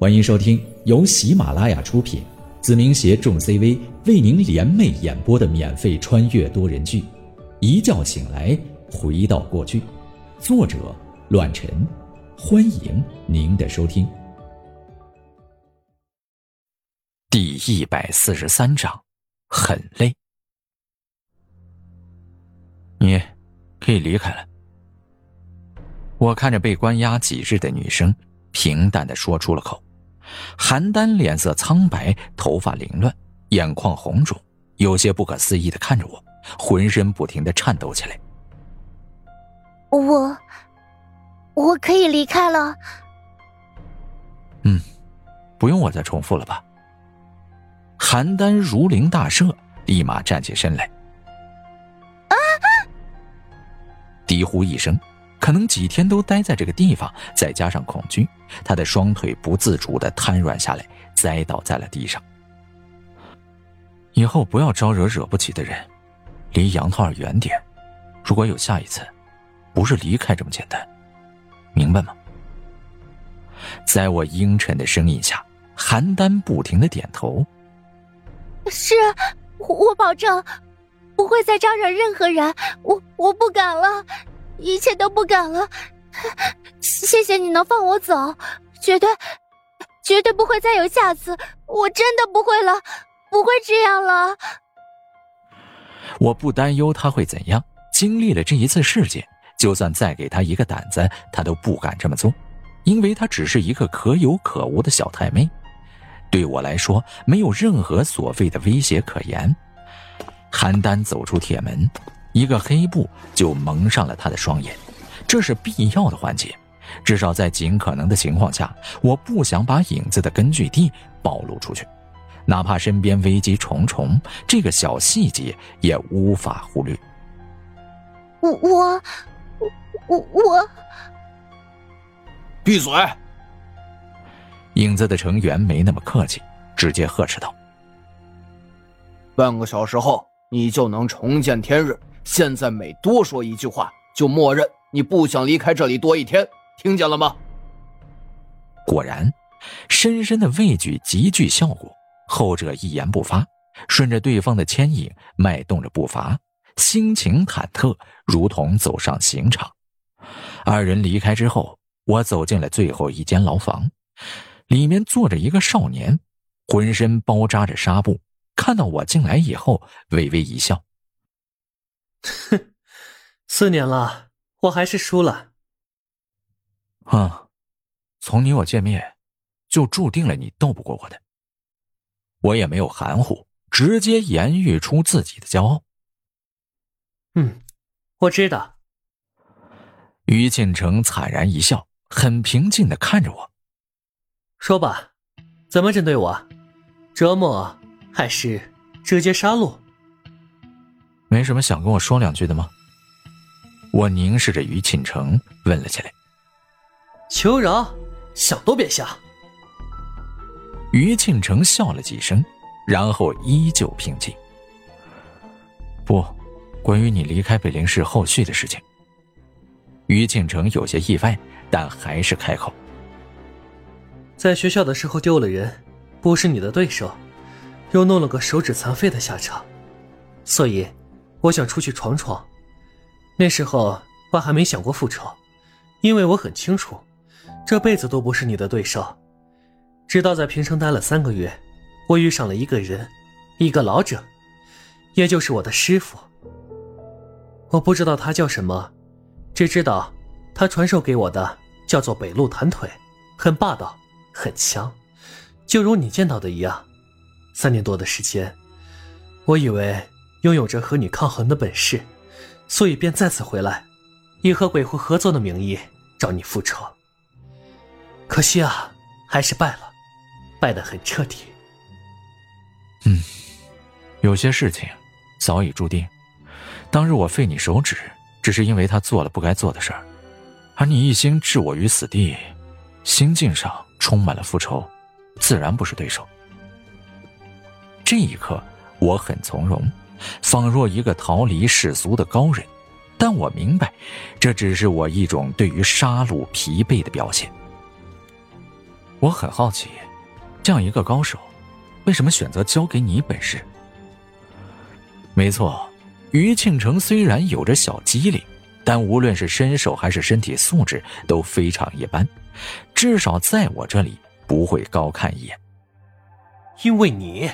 欢迎收听由喜马拉雅出品，子明携众 CV 为您联袂演播的免费穿越多人剧《一觉醒来回到过去》，作者：乱臣。欢迎您的收听。第一百四十三章，很累。你可以离开了。我看着被关押几日的女生，平淡的说出了口。邯郸脸色苍白，头发凌乱，眼眶红肿，有些不可思议的看着我，浑身不停的颤抖起来。我，我可以离开了。嗯，不用我再重复了吧？邯郸如临大赦，立马站起身来，啊！低呼一声。可能几天都待在这个地方，再加上恐惧，他的双腿不自主的瘫软下来，栽倒在了地上。以后不要招惹惹不起的人，离杨桃儿远点。如果有下一次，不是离开这么简单，明白吗？在我阴沉的声音下，邯郸不停的点头。是，我保证，不会再招惹任何人。我我不敢了。一切都不敢了，谢谢你能放我走，绝对，绝对不会再有下次，我真的不会了，不会这样了。我不担忧他会怎样，经历了这一次事件，就算再给他一个胆子，他都不敢这么做，因为他只是一个可有可无的小太妹，对我来说没有任何所谓的威胁可言。邯郸走出铁门。一个黑布就蒙上了他的双眼，这是必要的环节。至少在尽可能的情况下，我不想把影子的根据地暴露出去，哪怕身边危机重重，这个小细节也无法忽略。我我我我，闭嘴！影子的成员没那么客气，直接呵斥道：“半个小时后，你就能重见天日。”现在每多说一句话，就默认你不想离开这里多一天，听见了吗？果然，深深的畏惧极具效果。后者一言不发，顺着对方的牵引迈动着步伐，心情忐忑，如同走上刑场。二人离开之后，我走进了最后一间牢房，里面坐着一个少年，浑身包扎着纱布。看到我进来以后，微微一笑。哼，四年了，我还是输了。啊，从你我见面，就注定了你斗不过我的。我也没有含糊，直接言喻出自己的骄傲。嗯，我知道。于庆成惨然一笑，很平静的看着我，说吧，怎么针对我？折磨还是直接杀戮？没什么想跟我说两句的吗？我凝视着于庆成问了起来。求饶，想都别想。于庆成笑了几声，然后依旧平静。不，关于你离开北陵市后续的事情。于庆成有些意外，但还是开口。在学校的时候丢了人，不是你的对手，又弄了个手指残废的下场，所以。我想出去闯闯，那时候我还没想过复仇，因为我很清楚，这辈子都不是你的对手。直到在平城待了三个月，我遇上了一个人，一个老者，也就是我的师傅。我不知道他叫什么，只知道他传授给我的叫做北路弹腿，很霸道，很强，就如你见到的一样。三年多的时间，我以为。拥有着和你抗衡的本事，所以便再次回来，以和鬼狐合作的名义找你复仇。可惜啊，还是败了，败得很彻底。嗯，有些事情早已注定。当日我废你手指，只是因为他做了不该做的事儿，而你一心置我于死地，心境上充满了复仇，自然不是对手。这一刻，我很从容。仿若一个逃离世俗的高人，但我明白，这只是我一种对于杀戮疲惫的表现。我很好奇，这样一个高手，为什么选择交给你本事？没错，于庆成虽然有着小机灵，但无论是身手还是身体素质都非常一般，至少在我这里不会高看一眼。因为你，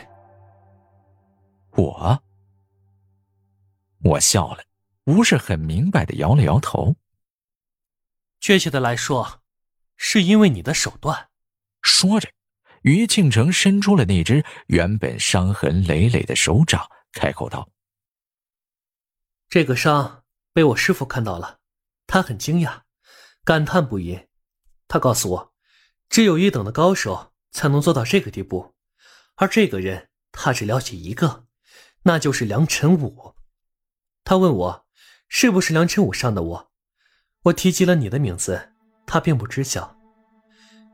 我，我笑了，不是很明白的摇了摇头。确切的来说，是因为你的手段。说着，于庆成伸出了那只原本伤痕累累的手掌，开口道：“这个伤被我师傅看到了，他很惊讶，感叹不已。他告诉我，只有一等的高手才能做到这个地步。”而这个人，他只了解一个，那就是梁晨武。他问我，是不是梁晨武伤的我？我提及了你的名字，他并不知晓，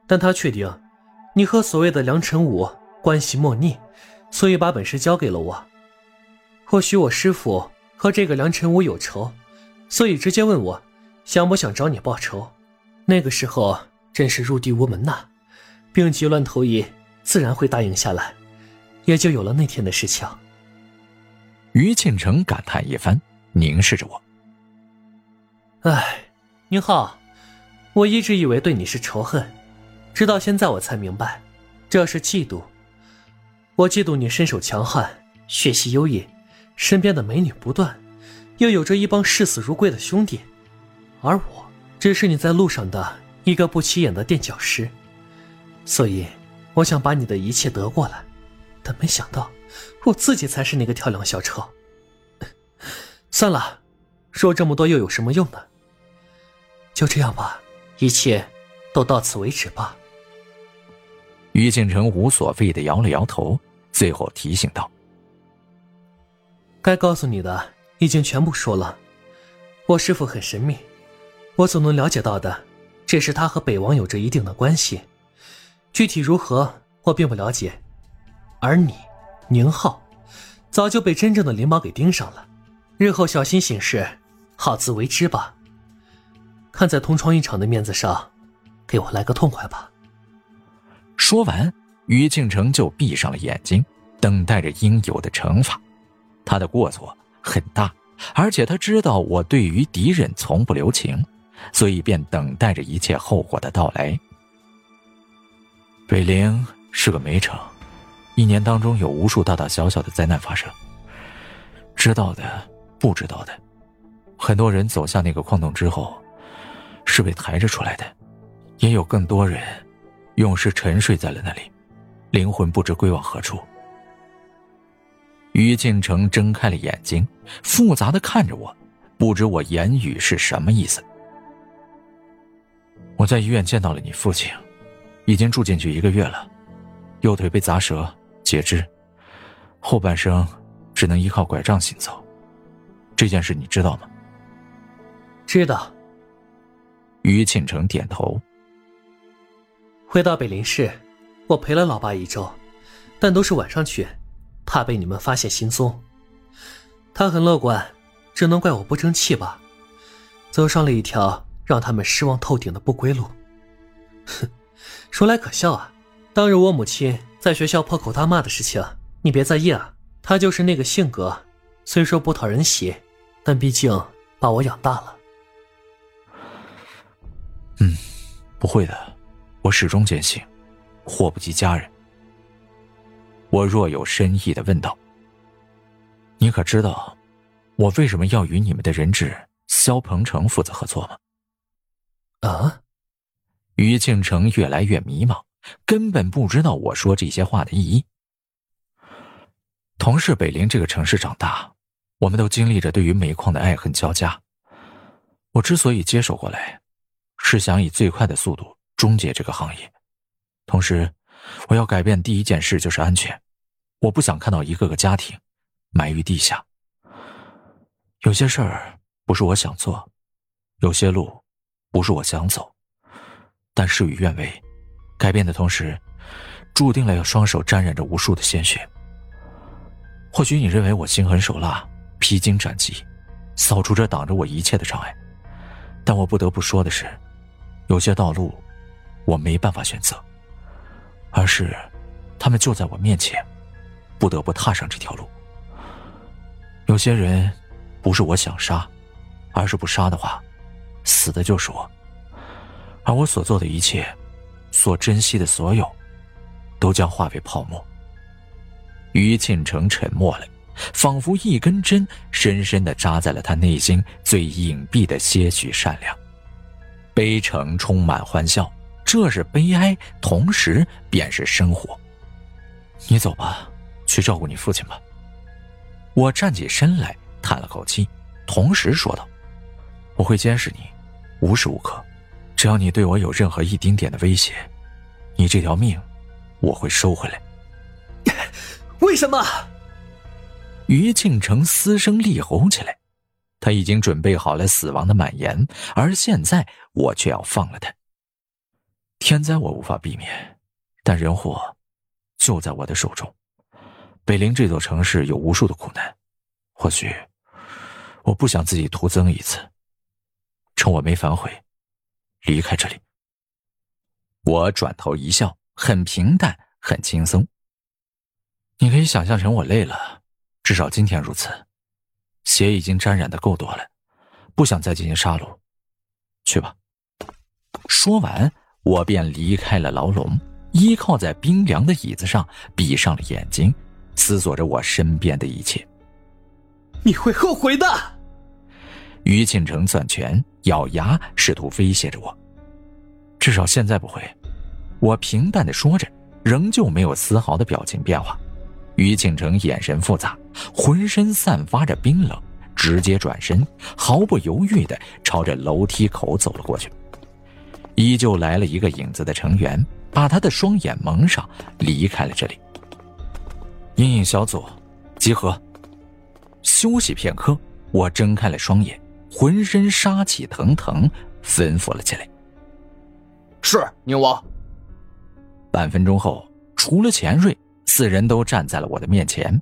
但他确定，你和所谓的梁晨武关系莫逆，所以把本事交给了我。或许我师父和这个梁晨武有仇，所以直接问我，想不想找你报仇？那个时候真是入地无门呐，病急乱投医。自然会答应下来，也就有了那天的事情。于庆成感叹一番，凝视着我。唉，宁浩，我一直以为对你是仇恨，直到现在我才明白，这是嫉妒。我嫉妒你身手强悍，血气优异，身边的美女不断，又有着一帮视死如归的兄弟，而我只是你在路上的一个不起眼的垫脚石，所以。我想把你的一切得过来，但没想到我自己才是那个跳梁小丑。算了，说这么多又有什么用呢？就这样吧，一切都到此为止吧。于敬成无所谓的摇了摇头，最后提醒道：“该告诉你的已经全部说了。我师父很神秘，我所能了解到的，只是他和北王有着一定的关系。”具体如何，我并不了解。而你，宁浩，早就被真正的灵宝给盯上了。日后小心行事，好自为之吧。看在同床一场的面子上，给我来个痛快吧。说完，于敬成就闭上了眼睛，等待着应有的惩罚。他的过错很大，而且他知道我对于敌人从不留情，所以便等待着一切后果的到来。北陵是个煤城，一年当中有无数大大小小的灾难发生。知道的，不知道的，很多人走向那个矿洞之后，是被抬着出来的，也有更多人，永世沉睡在了那里，灵魂不知归往何处。于敬成睁开了眼睛，复杂的看着我，不知我言语是什么意思。我在医院见到了你父亲。已经住进去一个月了，右腿被砸折，截肢，后半生只能依靠拐杖行走。这件事你知道吗？知道。于庆成点头。回到北林市，我陪了老爸一周，但都是晚上去，怕被你们发现行踪。他很乐观，只能怪我不争气吧，走上了一条让他们失望透顶的不归路。哼。说来可笑啊，当日我母亲在学校破口大骂的事情，你别在意啊。他就是那个性格，虽说不讨人喜，但毕竟把我养大了。嗯，不会的，我始终坚信，祸不及家人。我若有深意的问道：“你可知道，我为什么要与你们的人质肖鹏程负责合作吗？”啊？于庆成越来越迷茫，根本不知道我说这些话的意义。同是北陵这个城市长大，我们都经历着对于煤矿的爱恨交加。我之所以接手过来，是想以最快的速度终结这个行业。同时，我要改变第一件事就是安全。我不想看到一个个家庭埋于地下。有些事儿不是我想做，有些路不是我想走。但事与愿违，改变的同时，注定了要双手沾染着无数的鲜血。或许你认为我心狠手辣、披荆斩棘，扫除着挡着我一切的障碍，但我不得不说的是，有些道路我没办法选择，而是他们就在我面前，不得不踏上这条路。有些人不是我想杀，而是不杀的话，死的就是我。而我所做的一切，所珍惜的所有，都将化为泡沫。于庆成沉默了，仿佛一根针深深的扎在了他内心最隐蔽的些许善良。悲诚充满欢笑，这是悲哀，同时便是生活。你走吧，去照顾你父亲吧。我站起身来，叹了口气，同时说道：“我会监视你，无时无刻。只要你对我有任何一丁点的威胁，你这条命，我会收回来。”为什么？于庆城嘶声厉吼起来。他已经准备好了死亡的蔓延，而现在我却要放了他。天灾我无法避免，但人祸就在我的手中。北陵这座城市有无数的苦难，或许我不想自己徒增一次。趁我没反悔，离开这里。我转头一笑，很平淡，很轻松。你可以想象成我累了，至少今天如此。血已经沾染的够多了，不想再进行杀戮，去吧。说完，我便离开了牢笼，依靠在冰凉的椅子上，闭上了眼睛，思索着我身边的一切。你会后悔的。于庆成攥拳，咬牙，试图威胁着我。至少现在不会。我平淡的说着，仍旧没有丝毫的表情变化。于庆成眼神复杂，浑身散发着冰冷，直接转身，毫不犹豫地朝着楼梯口走了过去。依旧来了一个影子的成员，把他的双眼蒙上，离开了这里。阴影小组，集合。休息片刻，我睁开了双眼，浑身杀气腾腾，吩咐了起来：“是宁王。”半分钟后，除了钱瑞。四人都站在了我的面前，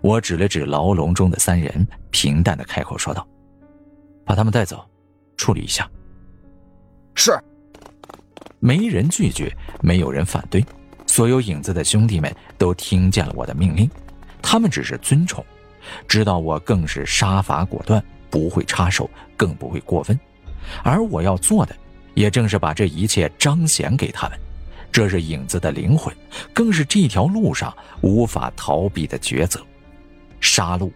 我指了指牢笼中的三人，平淡的开口说道：“把他们带走，处理一下。”是。没人拒绝，没有人反对，所有影子的兄弟们都听见了我的命令，他们只是尊崇，知道我更是杀伐果断，不会插手，更不会过分，而我要做的，也正是把这一切彰显给他们。这是影子的灵魂，更是这条路上无法逃避的抉择。杀戮，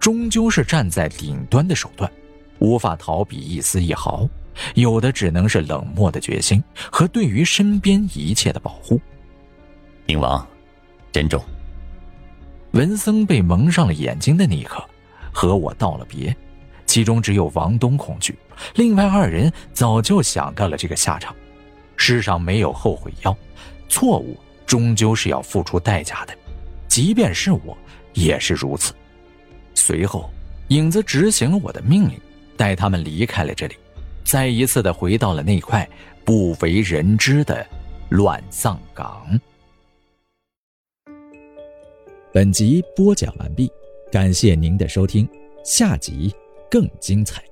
终究是站在顶端的手段，无法逃避一丝一毫，有的只能是冷漠的决心和对于身边一切的保护。冥王，珍重。文森被蒙上了眼睛的那一刻，和我道了别，其中只有王东恐惧，另外二人早就想到了这个下场。世上没有后悔药，错误终究是要付出代价的，即便是我也是如此。随后，影子执行了我的命令，带他们离开了这里，再一次的回到了那块不为人知的乱葬岗。本集播讲完毕，感谢您的收听，下集更精彩。